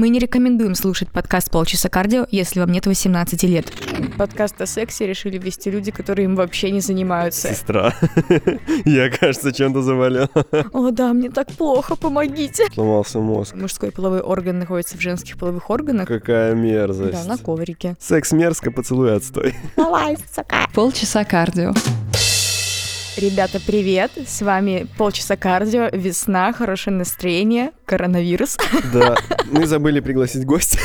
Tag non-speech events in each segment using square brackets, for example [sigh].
Мы не рекомендуем слушать подкаст «Полчаса кардио», если вам нет 18 лет. Подкаст о сексе решили вести люди, которые им вообще не занимаются. Сестра. [laughs] Я, кажется, чем-то заболел. [laughs] О, да, мне так плохо, помогите. Сломался мозг. Мужской половой орган находится в женских половых органах. Какая мерзость. Да, на коврике. Секс мерзко, поцелуй отстой. Давай, [laughs] сука. Полчаса кардио. Ребята, привет! С вами полчаса кардио, весна, хорошее настроение, коронавирус. [laughs] Да, мы забыли пригласить гостя.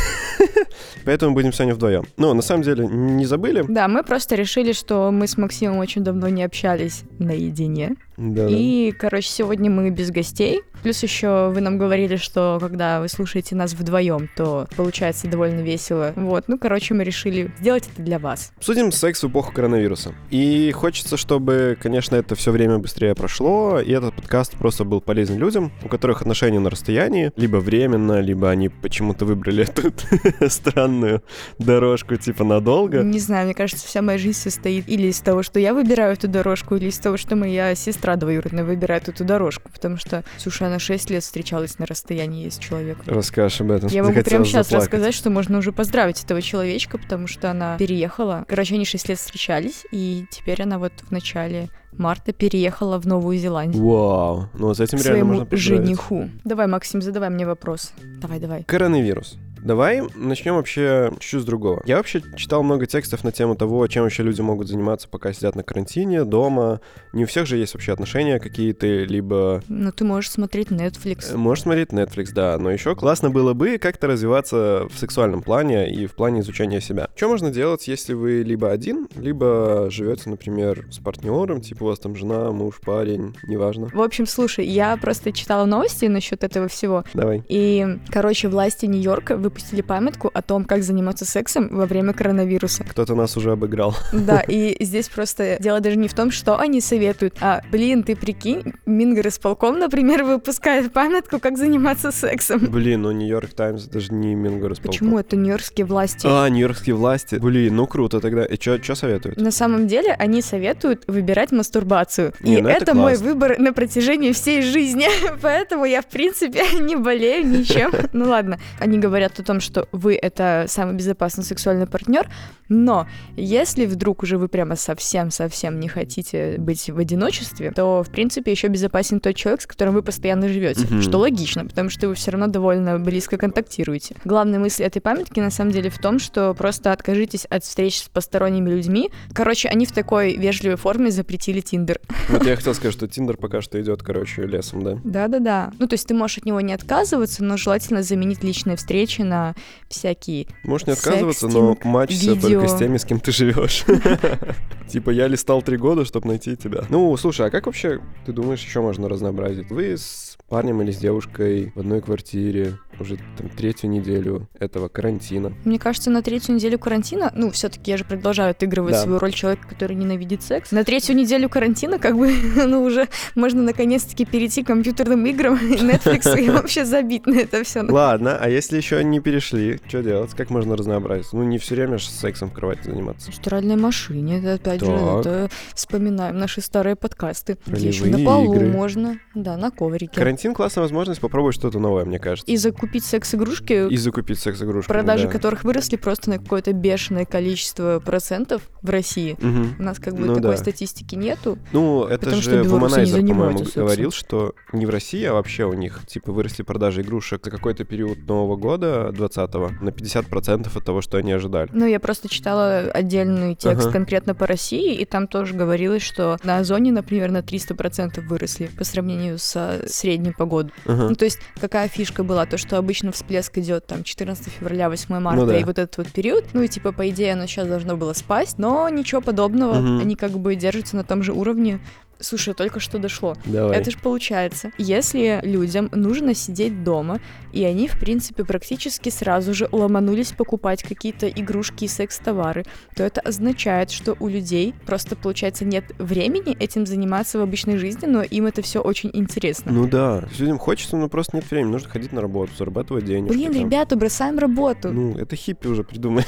[laughs] Поэтому будем сегодня вдвоем. Ну, на самом деле, не забыли. Да, мы просто решили, что мы с Максимом очень давно не общались наедине. Да, И, короче, сегодня мы без гостей. Плюс еще вы нам говорили, что когда вы слушаете нас вдвоем, то получается довольно весело. Вот, ну, короче, мы решили сделать это для вас. Обсудим секс в эпоху коронавируса. И хочется, чтобы, конечно, это все время быстрее прошло, и этот подкаст просто был полезен людям, у которых отношения на расстоянии, либо временно, либо они почему-то выбрали [laughs] тут странную дорожку, типа надолго. Не знаю, мне кажется, вся моя жизнь состоит или из того, что я выбираю эту дорожку, или из того, что моя сестра двоюродная выбирает эту дорожку. Потому что, слушай, она 6 лет встречалась на расстоянии с человеком. Расскажешь об этом. Я могу прямо сейчас заплакать. рассказать, что можно уже поздравить этого человечка, потому что она переехала. Короче, они 6 лет встречались, и теперь она вот в начале марта переехала в Новую Зеландию. Вау, ну с этим к реально своему можно поздравить. жениху. Давай, Максим, задавай мне вопрос. Давай, давай. Коронавирус. Давай начнем вообще чуть с другого. Я вообще читал много текстов на тему того, чем вообще люди могут заниматься, пока сидят на карантине, дома. Не у всех же есть вообще отношения какие-то, либо Ну, ты можешь смотреть Netflix. Э, Можешь смотреть Netflix, да, но еще классно было бы как-то развиваться в сексуальном плане и в плане изучения себя. Что можно делать, если вы либо один, либо живете, например, с партнером, типа у вас там жена, муж, парень, неважно. В общем, слушай, я просто читала новости насчет этого всего. Давай. И, короче, власти Нью-Йорка выпустили памятку о том, как заниматься сексом во время коронавируса. Кто-то нас уже обыграл. Да, [laughs] и здесь просто дело даже не в том, что они советуют, а, блин, ты прикинь, Мингорисполком, например, выпускает памятку, как заниматься сексом. Блин, ну Нью-Йорк Таймс это же не Мингорисполком. Почему это нью-йоркские власти? А, нью-йоркские власти. Блин, ну круто тогда. И что советуют? На самом деле они советуют выбирать мастурбацию. Не, и ну это это мой выбор на протяжении всей жизни. [laughs] Поэтому я, в принципе, [laughs] не болею ничем. Ну ладно, они говорят о том, что вы это самый безопасный сексуальный партнер, но если вдруг уже вы прямо совсем-совсем не хотите быть в одиночестве, то, в принципе, еще безопасен тот человек, с которым вы постоянно живете. Мгм. Что логично, потому что вы все равно довольно близко контактируете. Главная мысль этой памятки на самом деле в том, что просто откажитесь от встреч с посторонними людьми. Короче, они в такой вежливой форме запретили Тиндер. [laughs] Вот я хотел сказать, что Тиндер пока что идет, короче, лесом, да? Да-да-да. Ну, то есть ты можешь от него не отказываться, но желательно заменить личные встречи на всякие... Можешь не отказываться, но видео. только с теми, с кем ты живешь. [laughs] Типа я листал три года, чтобы найти тебя. Ну, слушай, а как вообще, ты думаешь, еще можно разнообразить? Вы с парнем или с девушкой в одной квартире уже там третью неделю этого карантина. Мне кажется, на третью неделю карантина, ну, все-таки я же продолжаю отыгрывать Да. свою роль человека, который ненавидит секс. На третью неделю карантина, как бы, [laughs] ну, уже можно наконец-таки перейти к компьютерным играм и [laughs] Netflix и вообще забить на это все. Ладно, а если еще не перешли, что делать? Как можно разнообразить? Ну, не все время же сексом в кровати заниматься. В стиральной машине, это опять же, Так. это вспоминаем наши старые подкасты. Где еще Ролевые на полу игры. можно, да, на коврике. Карантин классная возможность попробовать что-то новое, мне кажется. И закупить секс-игрушки, И закупить секс-игрушки. продажи да. которых выросли просто на какое-то бешеное количество процентов в России. Мгм. У нас как бы Ну такой да. статистики нету. Ну, это Потому же Вуманайзер, по-моему, говорил, что не в России, а вообще у них, типа, выросли продажи игрушек за какой-то период Нового года, 20-го, на 50% от того, что они ожидали. Ну, я просто читала отдельный текст Ага. конкретно по России, и там тоже говорилось, что на Озоне, например, на 300% выросли по сравнению со средней по году. Ага. Ну, то есть, какая фишка была? То, что обычно всплеск идет там 14 февраля, 8 марта, Ну да. и вот этот вот период. Ну, и типа, по идее, оно сейчас должно было спасть, но ничего подобного. Мгм. Они как бы держатся на том же уровне. Слушай, только что дошло. Давай. Это же получается, если людям нужно сидеть дома, и они, в принципе, практически сразу же ломанулись покупать какие-то игрушки и секс-товары, то это означает, что у людей просто, получается, нет времени этим заниматься в обычной жизни, но им это все очень интересно. Ну да, людям хочется, но просто нет времени. Нужно ходить на работу, зарабатывать денег. Блин, ребята, бросаем работу. Ну, это хиппи уже придумай.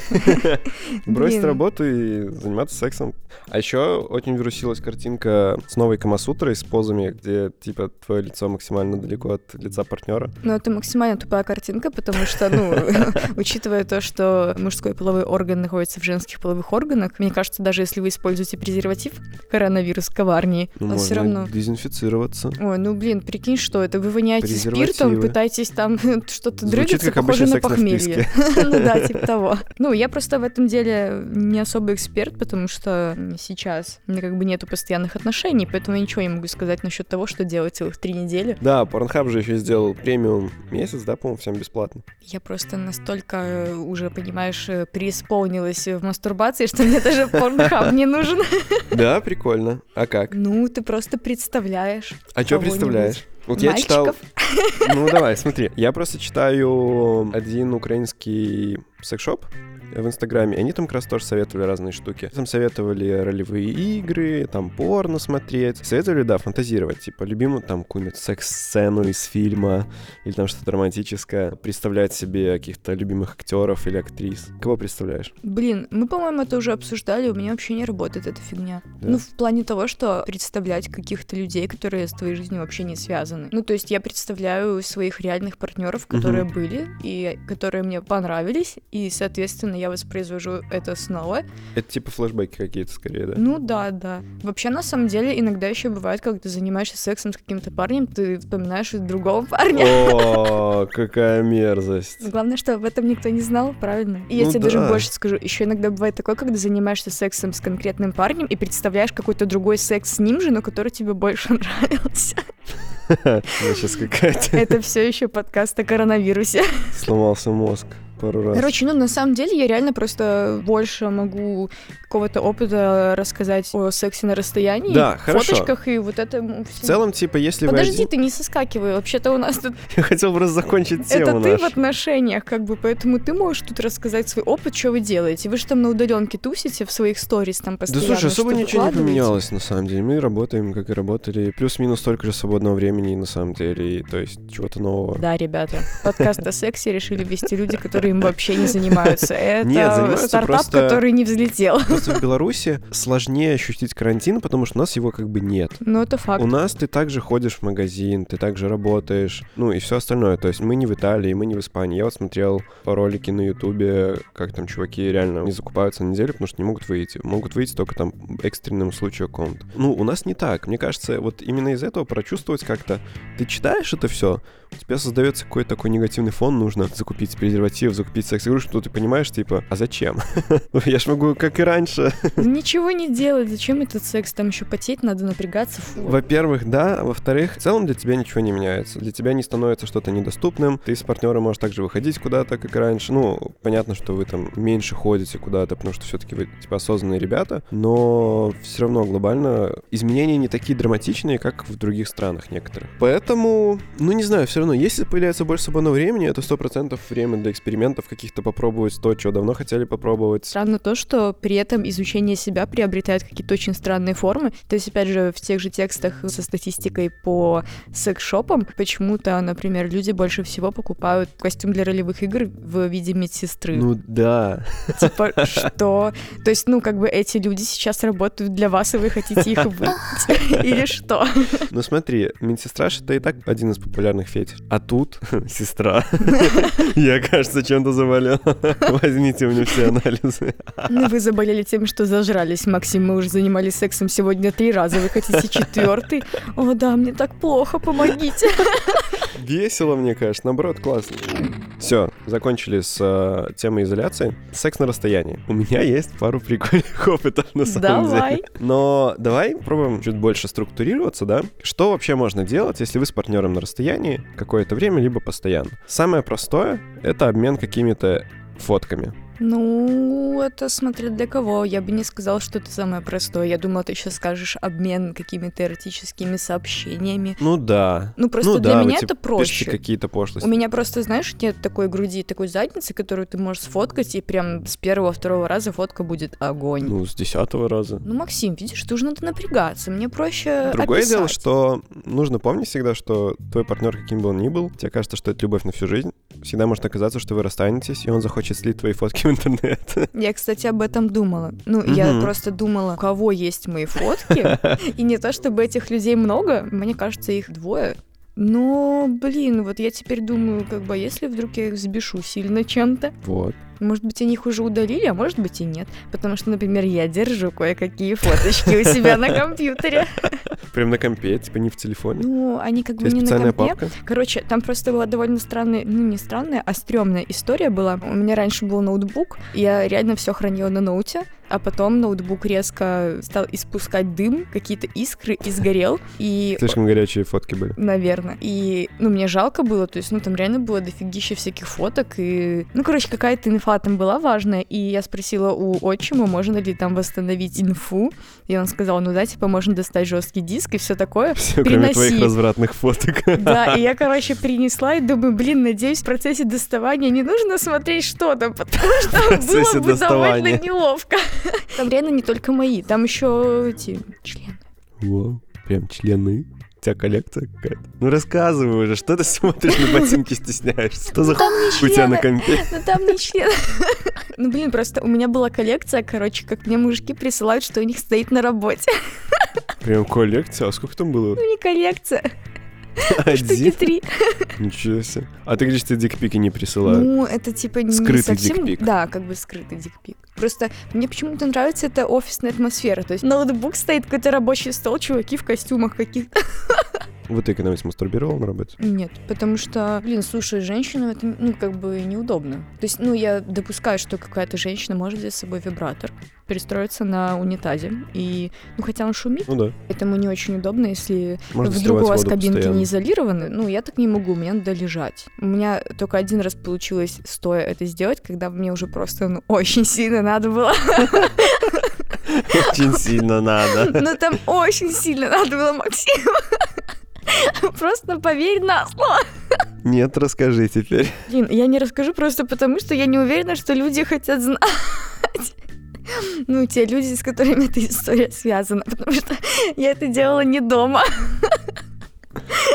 [laughs] Бросить работу и заниматься сексом. А еще очень вирусилась картинка с новой Камасутрой с позами, где, типа, твое лицо максимально далеко от лица партнера. Ну, это максимально тупая картинка, потому что, ну, [laughs] учитывая то, что мужской половой орган находится в женских половых органах, мне кажется, даже если вы используете презерватив, коронавирус коварнее, Ну, он все равно... дезинфицироваться. Ой, ну блин, прикинь, что это вы воняете спиртом, пытаетесь там [laughs] что-то Звучит дрыгаться, похоже на похмелье. [laughs] Ну да, типа того. Ну, я просто в этом деле не особо эксперт, потому что сейчас у меня как бы нету постоянных отношений, поэтому я ничего не могу сказать насчет того, что делать целых три недели. Да, Pornhub же еще сделал премиум месяц, да, по-моему, всем бесплатно. Я просто настолько э, уже, понимаешь, э, преисполнилась в мастурбации, что мне даже порнхаб не нужен. [laughs] Да, прикольно. А как? Ну, ты просто представляешь. А что представляешь? Вот я читал... Мальчиков? Ну, давай, смотри. Я просто читаю один украинский секс-шоп в Инстаграме. и Они там как раз тоже советовали разные штуки. Там советовали ролевые игры, там порно смотреть. Советовали, да, фантазировать. Типа, любимую там какую-нибудь секс-сцену из фильма или там что-то романтическое. Представлять себе каких-то любимых актеров или актрис. Кого представляешь? Блин, мы, по-моему, это уже обсуждали, у меня вообще не работает эта фигня. Да. Ну, в плане того, что представлять каких-то людей, которые с твоей жизнью вообще не связаны. Ну, то есть я представляю своих реальных партнеров, которые Мгм. были и которые мне понравились, и, соответственно, я воспроизвожу это снова. Это типа флешбеки какие-то скорее, да? Ну да, да. Вообще, на самом деле, иногда еще бывает, когда ты занимаешься сексом с каким-то парнем, ты вспоминаешь другого [laughs] парня. О, какая мерзость. Главное, что об этом никто не знал, правильно? И я Ну тебе даже да. больше скажу. Еще иногда бывает такое, когда занимаешься сексом с конкретным парнем и представляешь какой-то другой секс с ним же, но который тебе больше [laughs] нравился. [laughs] Сейчас какая-то Это все еще подкаст о коронавирусе. сломался мозг пару раз. Короче, ну на самом деле я реально просто больше могу какого-то опыта рассказать о сексе на расстоянии, Да, хорошо. фоточках и вот это В целом, типа, если вы Подожди, один... ты не соскакивай. Вообще-то у нас тут [laughs] Я хотел просто закончить тему это ты в отношениях, как бы, поэтому ты можешь тут рассказать свой опыт, что вы делаете. Вы же там на удаленке тусите в своих сторис там Да постоянно. слушай, особо ничего не поменялось, на самом деле. Мы работаем, как и работали. Плюс-минус столько же свободного времени, на самом деле. И, то есть, чего-то нового. Да, ребята, подкаст о сексе решили вести люди, которые им вообще не занимаются. [laughs] Это Нет, стартап, просто- который не взлетел. [laughs] Просто в Беларуси сложнее ощутить карантин, потому что у нас его как бы нет. Ну, это факт. У нас ты также ходишь в магазин, ты также работаешь, ну и все остальное. То есть мы не в Италии, мы не в Испании. Я вот смотрел ролики на Ютубе, как там чуваки реально не закупаются на неделю, потому что не могут выйти. Могут выйти только там экстренным случаю каком-то. Ну, у нас не так. Мне кажется, вот именно из этого прочувствовать как-то. Ты читаешь это все, у тебя создается какой-то такой негативный фон, нужно закупить презерватив, закупить секс-игрушку, то ты понимаешь, типа, а зачем? [laughs] Ну, Я ж могу, как и раньше, Ничего не делать. Зачем этот секс? Там еще потеть надо, напрягаться. Фу. Во-первых, да. Во-вторых, в целом для тебя ничего не меняется. Для тебя не становится что-то недоступным. Ты с партнером можешь также выходить куда-то, как и раньше. Ну, понятно, что вы там меньше ходите куда-то, потому что все-таки вы типа осознанные ребята. Но все равно глобально изменения не такие драматичные, как в других странах некоторых. Поэтому, ну не знаю, все равно, если появляется больше свободного времени, это сто процентов время для экспериментов каких-то попробовать то, что давно хотели попробовать. Странно то, что при этом изучение себя приобретает какие-то очень странные формы. То есть, опять же, в тех же текстах со статистикой по секс-шопам почему-то, например, люди больше всего покупают костюм для ролевых игр в виде медсестры. Ну да. Типа, что? То есть, ну, как бы эти люди сейчас работают для вас, и вы хотите их выйти? [laughs] Или что? Ну смотри, медсестра это и так один из популярных фетиш. А тут [laughs] сестра. [laughs] Я, кажется, чем-то заболел. [laughs] Возьмите у меня все анализы. Ну, вы заболели тем, что зажрались, Максим. Мы уже занимались сексом сегодня три раза. Вы хотите четвертый? О, да, мне так плохо, помогите. Весело, мне кажется. Наоборот, классно. Все, закончили с э, темой изоляции. Секс на расстоянии. У меня есть пару прикольных опытов, на самом Давай. деле. Но давай попробуем чуть больше структурироваться, да? Что вообще можно делать, если вы с партнером на расстоянии какое-то время, либо постоянно? Самое простое — это обмен какими-то фотками. Ну, это смотря для кого. Я бы не сказала, что это самое простое. Я думала, ты сейчас скажешь обмен какими-то эротическими сообщениями. Ну да. Ну, просто ну, для да, меня типа, это проще. какие-то пошлости. У меня просто, знаешь, нет такой груди, такой задницы, которую ты можешь сфоткать, и прям с первого-второго раза фотка будет огонь. Ну, Ну, с десятого раза. Максим, видишь, тут же надо напрягаться. Мне проще Другое дело, описать. что нужно помнить всегда, что твой партнер, каким бы он ни был, тебе кажется, что это любовь на всю жизнь. Всегда может оказаться, что вы расстанетесь, и он захочет слить твои фотки в интернет. Я, кстати, об этом думала. Ну, я просто думала, у кого есть мои фотки. [laughs] И не то, чтобы этих людей много, мне кажется, их двое. Но, блин, вот я теперь думаю, как бы, а если вдруг я их взбешу сильно чем-то, Вот. Может быть, они их уже удалили, а может быть и нет. Потому что, например, я держу кое-какие фоточки у себя на компьютере. [laughs] Прям на компе, типа не в телефоне. Ну, они как У бы не на компе. папка? Короче, там просто была довольно странная, ну не странная, а стрёмная история была. У меня раньше был ноутбук, я реально все хранила на ноуте, а потом ноутбук резко стал испускать дым, какие-то искры и сгорел. И Слишком горячие фотки были. Наверное. И, ну, мне жалко было, то есть, ну, там реально было дофигища всяких фоток, и, ну, короче, какая-то инфа там была важная, и я спросила у отчима, можно ли там восстановить инфу, и он сказал, ну да, типа, можно достать жесткий диск и все такое. Все, кроме твоих Приноси. развратных фоток. Да, и я, [laughs] короче, принесла и думаю, блин, надеюсь, в процессе доставания не нужно смотреть, [laughs] что там, потому что было бы довольно неловко. Там реально не только мои, там еще эти члены. Вау, прям члены. У тебя коллекция какая-то. Ну рассказывай уже, что ты смотришь на ботинки, стесняешься? Что за у тебя на компе? Ну там не член. Ну блин, просто у меня была коллекция, короче, как мне мужики присылают, что у них стоит на работе. Прям коллекция? А сколько там было? Ну не коллекция, штуки три. Ничего себе. А ты говоришь, тебе дикпики не присылают? Ну это типа не Скрытый совсем... дикпик. Да, как бы скрытый дикпик. Просто мне почему-то нравится эта офисная атмосфера. То есть ноутбук стоит, какой-то рабочий стол, чуваки в костюмах каких-то. [laughs] Вот ты когда-нибудь мастурбировал на работе? Нет, потому что, блин, слушай, женщинам это, ну, как бы неудобно. То есть, ну, я допускаю, что какая-то женщина может взять с собой вибратор, перестроиться на унитазе, и, ну, хотя он шумит, Ну да. Поэтому не очень удобно, если Можно вдруг у вас кабинки постоянно. не изолированы. Ну, я так не могу, мне надо лежать. У меня только один раз получилось стоя это сделать, когда мне уже просто ну, [laughs] очень сильно надо было. Очень сильно надо. [laughs] Ну, там очень сильно надо было, Максим. [laughs] Просто поверь на слово. Нет, расскажи теперь. Блин, я не расскажу просто потому, что я не уверена, что люди хотят знать. [laughs] Ну, те люди, с которыми эта история связана, потому что я это делала не дома. [laughs]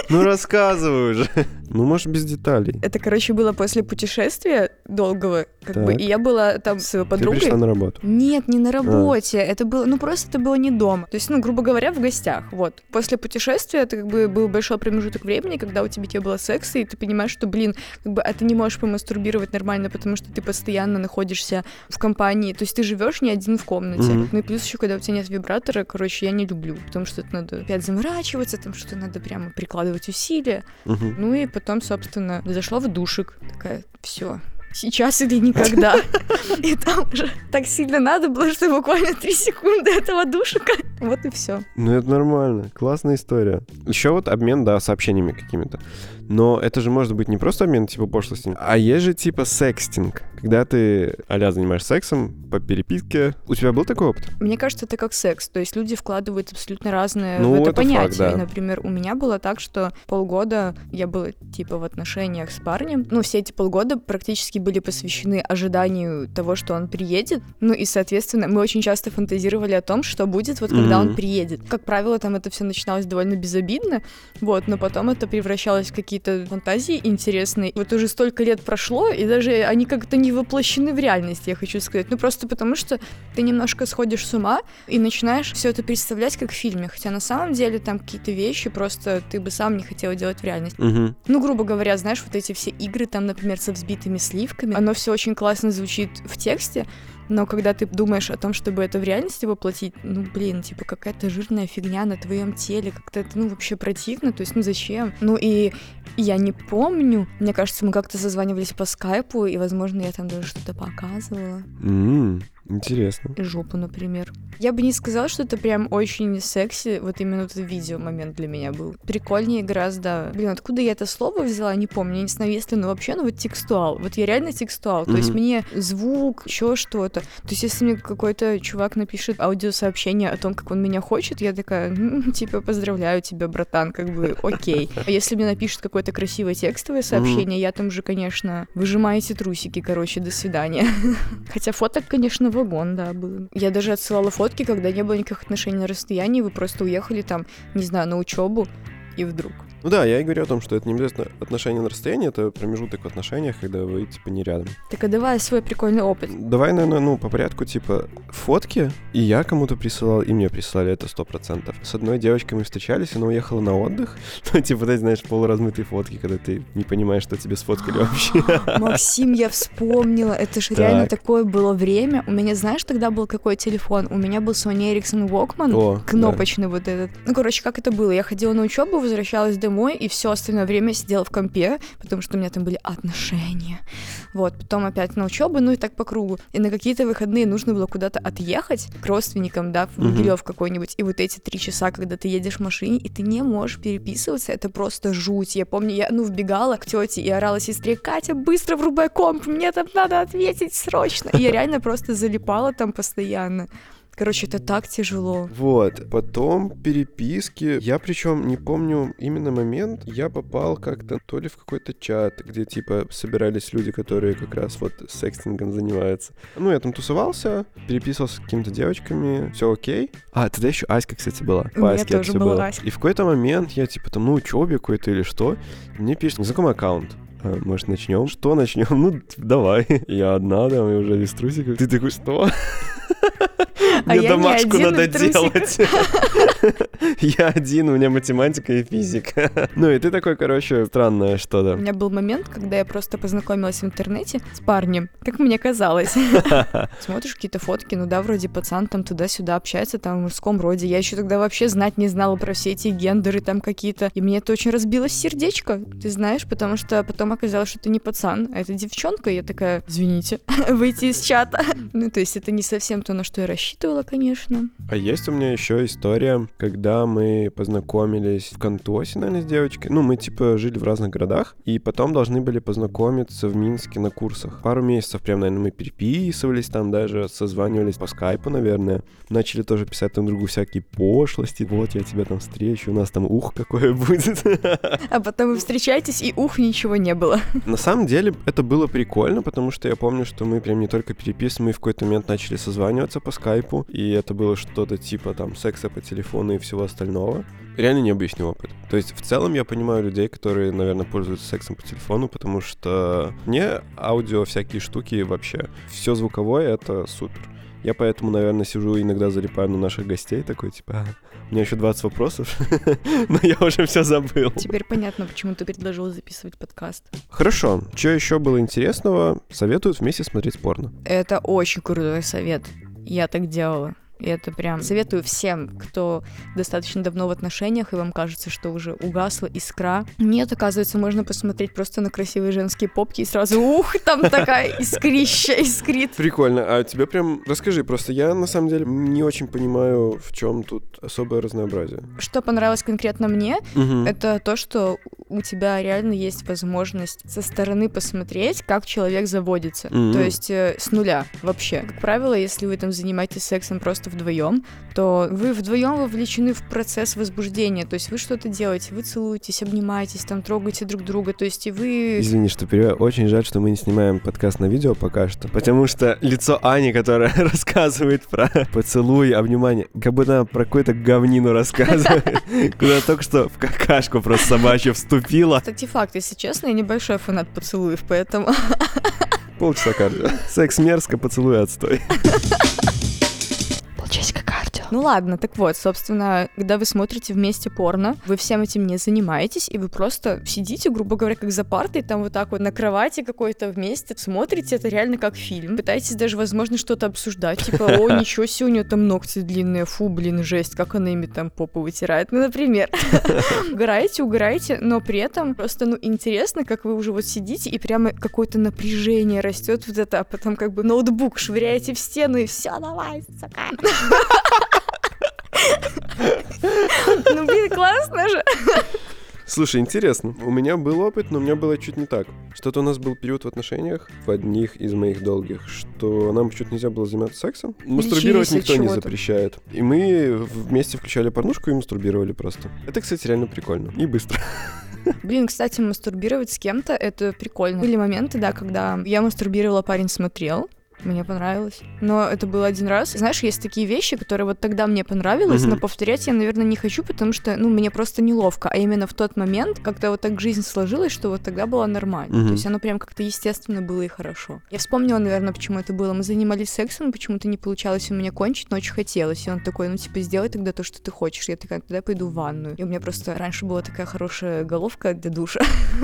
Ну рассказывай уже. Ну, может, без деталей. Это, короче, было после путешествия долгого, как бы, Так. и я была там с Ты подругой. пришла на работу. Нет, не на работе. Это было, ну просто это было не дома. То есть, ну, грубо говоря, в гостях. Вот. После путешествия это как бы был большой промежуток времени, когда у тебя, тебе было секс, и ты понимаешь, что, блин, как бы, а ты не можешь помастурбировать нормально, потому что ты постоянно находишься в компании. То есть ты живешь не один в комнате. Мгм. Ну и плюс еще, когда у тебя нет вибратора, короче, я не люблю, потому что это надо опять заморачиваться, там что надо прямо прикладывать усилия. Мгм. Ну и потом, собственно, зашла в душик. Такая, все, сейчас или никогда. И там уже так сильно надо было, что буквально три секунды этого душика. Вот и все. Ну, это нормально. Классная история. Еще вот обмен, да, сообщениями какими-то. Но это же может быть не просто обмен типа пошлостями, а есть же типа секстинг. Когда ты а занимаешься сексом по переписке. У тебя был такой опыт? Мне кажется, это как секс. То есть люди вкладывают абсолютно разное Ну, в это, это факт, понятие. да. И, например, у меня было так, что полгода я была типа в отношениях с парнем. Ну, все эти полгода практически были посвящены ожиданию того, что он приедет. Ну и, соответственно, мы очень часто фантазировали о том, что будет вот когда он Мгм. приедет. Как правило, там это все начиналось довольно безобидно, вот, но потом это превращалось в какие-то фантазии интересные. Вот уже столько лет прошло, и даже они как-то не воплощены в реальность, я хочу сказать. Ну просто потому, что ты немножко сходишь с ума и начинаешь все это представлять как в фильме, хотя на самом деле там какие-то вещи просто ты бы сам не хотел делать в реальности. Угу. Ну, грубо говоря, знаешь, вот эти все игры там, например, со взбитыми сливками, оно все очень классно звучит в тексте, но когда ты думаешь о том, чтобы это в реальности воплотить, ну, блин, типа какая-то жирная фигня на твоем теле, как-то это, ну, вообще противно, то есть, ну, зачем? Ну, и я не помню, мне кажется, мы как-то созванивались по скайпу, и, возможно, я там даже что-то показывала. Интересно. Жопу, например. Я бы не сказала, что это прям очень секси, вот именно этот видео момент для меня был. Прикольнее гораздо... Блин, откуда я это слово взяла, не помню, я не знаю, если, но вообще, ну вот текстуал. Вот я реально текстуал, то есть мне звук, еще что-то. То есть если мне какой-то чувак напишет аудиосообщение о том, как он меня хочет, я такая, «М, типа, поздравляю тебя, братан, как бы, окей. А если мне напишет какое-то красивое текстовое сообщение, я там же, конечно, выжимаете трусики, короче, до свидания. [laughs] Хотя фоток, конечно, вагон, да, был. Я даже отсылала фотки, когда не было никаких отношений на расстоянии, вы просто уехали там, не знаю, на учебу, и вдруг Ну да, я и говорю о том, что это не обязательно отношения на расстоянии, это промежуток в отношениях, когда вы, типа, не рядом. Так а давай свой прикольный опыт. Давай, наверное, ну, по порядку, типа, фотки, и я кому-то присылал, и мне прислали это сто процентов. С одной девочкой мы встречались, она уехала на отдых. [laughs] Ну, типа, эти, знаешь, полуразмытые фотки, когда ты не понимаешь, что тебе сфоткали [gasps] вообще. [laughs] Максим, я вспомнила, это же реально Так. такое было время. У меня, знаешь, тогда был какой телефон? У меня был Sony Ericsson Walkman, кнопочный вот этот. Ну, короче, как это было? Я ходила на учебу, возвращалась домой, и все остальное время сидела в компе, потому что у меня там были отношения. Вот, потом опять на учебу, ну и так по кругу. И на какие-то выходные нужно было куда-то отъехать к родственникам, да, в. Могилев какой-нибудь. И вот эти три часа, когда ты едешь в машине, и ты не можешь переписываться, это просто жуть. Я помню, я, ну, вбегала к тете и орала сестре, Катя, быстро врубай комп, мне там надо ответить срочно. И я реально просто залипала там постоянно. Короче, это так тяжело. Вот, потом переписки. Я причем не помню именно момент. Я попал как-то то ли в какой-то чат, где типа собирались люди, которые как раз вот секстингом занимаются. Ну, я там тусовался, переписывался с какими-то девочками, все окей. А, тогда еще Аська, кстати, была. У меня тоже была было. Аська. И в какой-то момент я типа там на учебе какой-то или что, мне пишет незнакомый аккаунт. А, Может, начнем? Что начнем? Ну, давай. [laughs] Я одна, там, и уже без трусиков. Ты такой, что? [laughs] [laughs] А Мне домашку надо делать. [laughs] Я один, у меня математика и физика. [laughs] Ну и ты такой, короче, странное У что-то. меня был момент, когда я просто познакомилась в интернете с парнем, как мне казалось. Смотришь какие-то фотки, ну да, вроде пацан там туда-сюда общается, там в мужском роде. Я еще тогда вообще знать не знала про все эти гендеры там какие-то. И мне это очень разбилось сердечко, ты знаешь, потому что потом оказалось, что это не пацан, а это девчонка. И я такая, извините, выйти из чата. Ну, то есть это не совсем то, на что я рассчитывала, конечно. А есть у меня еще история, когда мы познакомились в Кантосе, наверное, с девочкой. Ну, мы, типа, жили в разных городах, и потом должны были познакомиться в Минске на курсах. Пару месяцев прям, наверное, мы переписывались там даже, созванивались по скайпу, наверное. Начали тоже писать друг другу всякие пошлости. Вот, я тебя там встречу, у нас там ух какое будет. [laughs] А потом вы встречаетесь, и ух, ничего не было. На самом деле это было прикольно, потому что я помню, что мы прям не только переписываем, мы в какой-то момент начали созваниваться по скайпу, и это было что-то типа там секса по телефону и всего остального. Реально необычный опыт. То есть в целом я понимаю людей, которые, наверное, пользуются сексом по телефону, потому что мне аудио всякие штуки вообще, все звуковое это супер. Я поэтому, наверное, сижу и иногда залипаю на наших гостей, такой, типа, «А, у меня еще 20 вопросов, [laughs] но я уже все забыл. Теперь понятно, почему ты предложил записывать подкаст. Хорошо. Что еще было интересного? Советуют вместе смотреть порно. Это очень крутой совет. Я так делала. И это прям советую всем, кто достаточно давно в отношениях, и вам кажется, что уже угасла искра. Нет, оказывается, можно посмотреть просто на красивые женские попки и сразу, ух, там такая искрища искрит. Прикольно. А тебе прям расскажи, просто я на самом деле не очень понимаю, в чем тут особое разнообразие. Что понравилось конкретно мне, Мгм. это то, что у тебя реально есть возможность со стороны посмотреть, как человек заводится. Мгм. То есть э, с нуля вообще. Как правило, если вы там занимаетесь сексом просто вдвоем, то вы вдвоем вовлечены в процесс возбуждения. То есть вы что-то делаете, вы целуетесь, обнимаетесь, там трогаете друг друга. То есть и вы... Извини, что перебиваю. Очень жаль, что мы не снимаем подкаст на видео пока что. Потому что лицо Ани, которая [laughs] рассказывает про поцелуй, обнимание, как будто она про какую-то говнину рассказывает. [laughs] Куда только что в какашку просто собачью вступила. Кстати, факт, если честно, я небольшой фанат поцелуев, поэтому... Полчаса кардио. Секс мерзко, поцелуй отстой. [laughs] Ну ладно, так вот, собственно, когда вы смотрите вместе порно, вы всем этим не занимаетесь, и вы просто сидите, грубо говоря, как за партой, там вот так вот на кровати какой-то вместе, смотрите это реально как фильм. Пытаетесь даже, возможно, что-то обсуждать, типа, о, [laughs] ничего себе, у нее там ногти длинные, фу, блин, жесть, как она ими там попу вытирает, ну, например. [laughs] Угораете, угораете, но при этом просто, ну, интересно, как вы уже вот сидите, и прямо какое-то напряжение растет вот это, а потом как бы ноутбук швыряете в стену, и все, давай, сука. [laughs] Ну, блин, классно же. Слушай, интересно. У меня был опыт, но у меня было чуть не так. Что-то у нас был период в отношениях, в одних из моих долгих, что нам чуть нельзя было заниматься сексом. Мастурбировать Лечились никто не запрещает. И мы вместе включали порнушку и мастурбировали просто. Это, кстати, реально прикольно. И быстро. Блин, кстати, мастурбировать с кем-то — это прикольно. Были моменты, да, когда я мастурбировала, парень смотрел, Мне понравилось. Но это было один раз. Знаешь, есть такие вещи, которые вот тогда мне понравилось, Мгм. но повторять я, наверное, не хочу, потому что, ну, мне просто неловко. А именно в тот момент, когда вот так жизнь сложилась, что вот тогда было нормально. То есть оно прям как-то естественно было и хорошо. Я вспомнила, наверное, почему это было. Мы занимались сексом, почему-то не получалось у меня кончить, но очень хотелось. И он такой, ну, типа, сделай тогда то, что ты хочешь. Я такая, тогда пойду в ванную. И у меня просто раньше была такая хорошая головка для душа.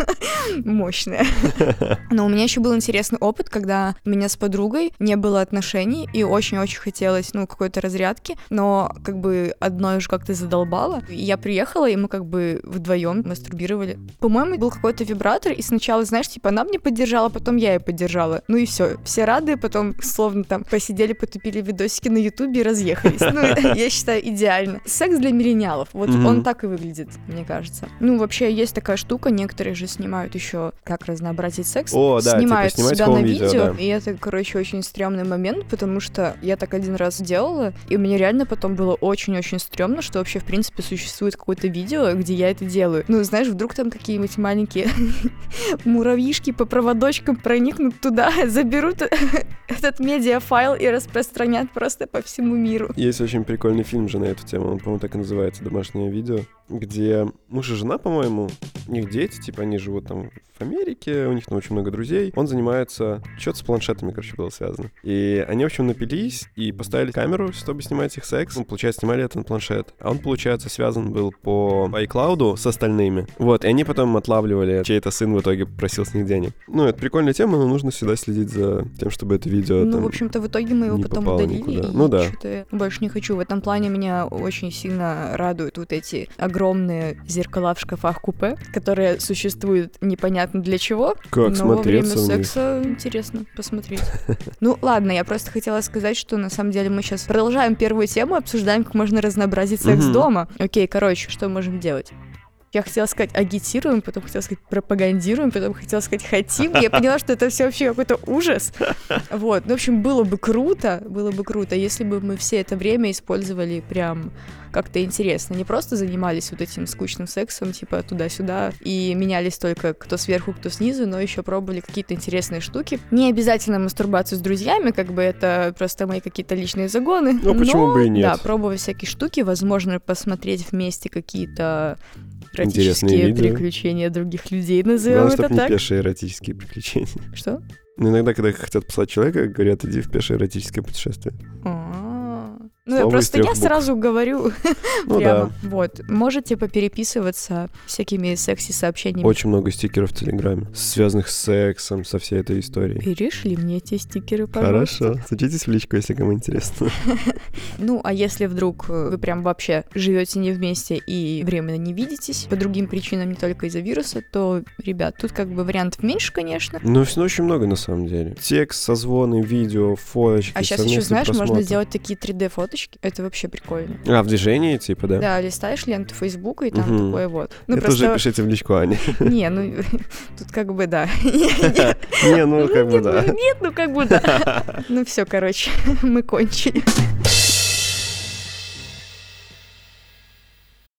[laughs] Мощная. [laughs] Но у меня еще был интересный опыт, когда меня с подругой не было отношений, и очень-очень хотелось, ну, какой-то разрядки, но как бы одно уже как-то задолбало. Я приехала, и мы как бы вдвоем мастурбировали. По-моему, был какой-то вибратор, и сначала, знаешь, типа, она мне поддержала, потом я ей поддержала. Ну и все, все рады, потом словно там посидели, потупили видосики на ютубе и разъехались. Ну, [laughs] я считаю, идеально. Секс для миллениалов, вот он так и выглядит, мне кажется. Ну, вообще, есть такая штука, некоторые же снимают еще, как разнообразить секс. О, да, типа снимают себя на видео, и это, короче, очень стрёмный момент, потому что я так один раз делала, и мне реально потом было очень-очень стрёмно, что вообще, в принципе, существует какое-то видео, где я это делаю. Ну, знаешь, вдруг там какие-нибудь маленькие [laughs] муравьишки по проводочкам проникнут туда, [laughs] заберут [laughs] этот медиафайл и распространят просто по всему миру. Есть очень прикольный фильм же на эту тему, он, по-моему, так и называется «Домашнее видео», где муж и жена, по-моему, у них дети, типа, они живут там в Америке, у них там очень много друзей. Он занимается... Что-то с планшетами, короче, было связано. И они, в общем, напились и поставили камеру, чтобы снимать их секс. Ну, получается, снимали это на планшет. А он, получается, связан был по iCloud с остальными. Вот, и они потом отлавливали, чей-то сын в итоге просил с них денег. Ну, это прикольная тема, но нужно всегда следить за тем, чтобы это видео Ну, там... в общем-то, в итоге мы его потом удалили. никуда. и Ну да. больше не хочу. В этом плане меня очень сильно радуют вот эти огромные зеркала в шкафах купе, которые существуют непонятно для чего. Как но во время смотреться в них. секса интересно посмотреть. [laughs] Ну ладно, я просто хотела сказать, что на самом деле мы сейчас продолжаем первую тему, обсуждаем, как можно разнообразить секс дома. Окей, короче, что можем делать? Я хотела сказать агитируем, потом хотела сказать пропагандируем, потом хотела сказать хотим. Я поняла, что это все вообще какой-то ужас. [laughs] Вот. Ну, в общем, было бы круто, было бы круто, если бы мы все это время использовали прям как-то интересно. Не просто занимались вот этим скучным сексом, типа туда-сюда, и менялись только кто сверху, кто снизу, но еще пробовали какие-то интересные штуки. Не обязательно мастурбацию с друзьями, как бы это просто мои какие-то личные загоны. Ну, почему но, бы и нет? Да, пробовать всякие штуки, возможно, посмотреть вместе какие-то эротические приключения других людей, назовем Главное, это не так. пешие эротические приключения. Что? Но иногда, когда хотят послать человека, говорят, иди в пешее эротическое путешествие. А. Ну, я Слово просто я букв. сразу говорю [laughs] Ну прямо. да. Вот. Можете попереписываться всякими секси-сообщениями. Очень много стикеров в Телеграме, связанных с сексом, со всей этой историей. Перешли мне эти стикеры, пожалуйста. Хорошо. Садитесь в личку, если кому интересно. [laughs] Ну, а если вдруг э, вы прям вообще живете не вместе и временно не видитесь по другим причинам, не только из-за вируса, то, ребят, тут как бы вариантов меньше, конечно. Ну, все очень много на самом деле. Текст, созвоны, видео, фоточки, А сейчас еще, знаешь, можно просмотр. сделать такие 3D-фоточки. Это вообще прикольно. А, в движении, типа, да? Да, листаешь ленту Фейсбука, и там Мгм. такое вот. Ну, Это просто... уже пишите в личку Ане. [laughs] Не, ну, [laughs] тут как бы да. [laughs] Не, ну, как бы да. Нет, ну как бы да. Ну все, короче, мы кончили.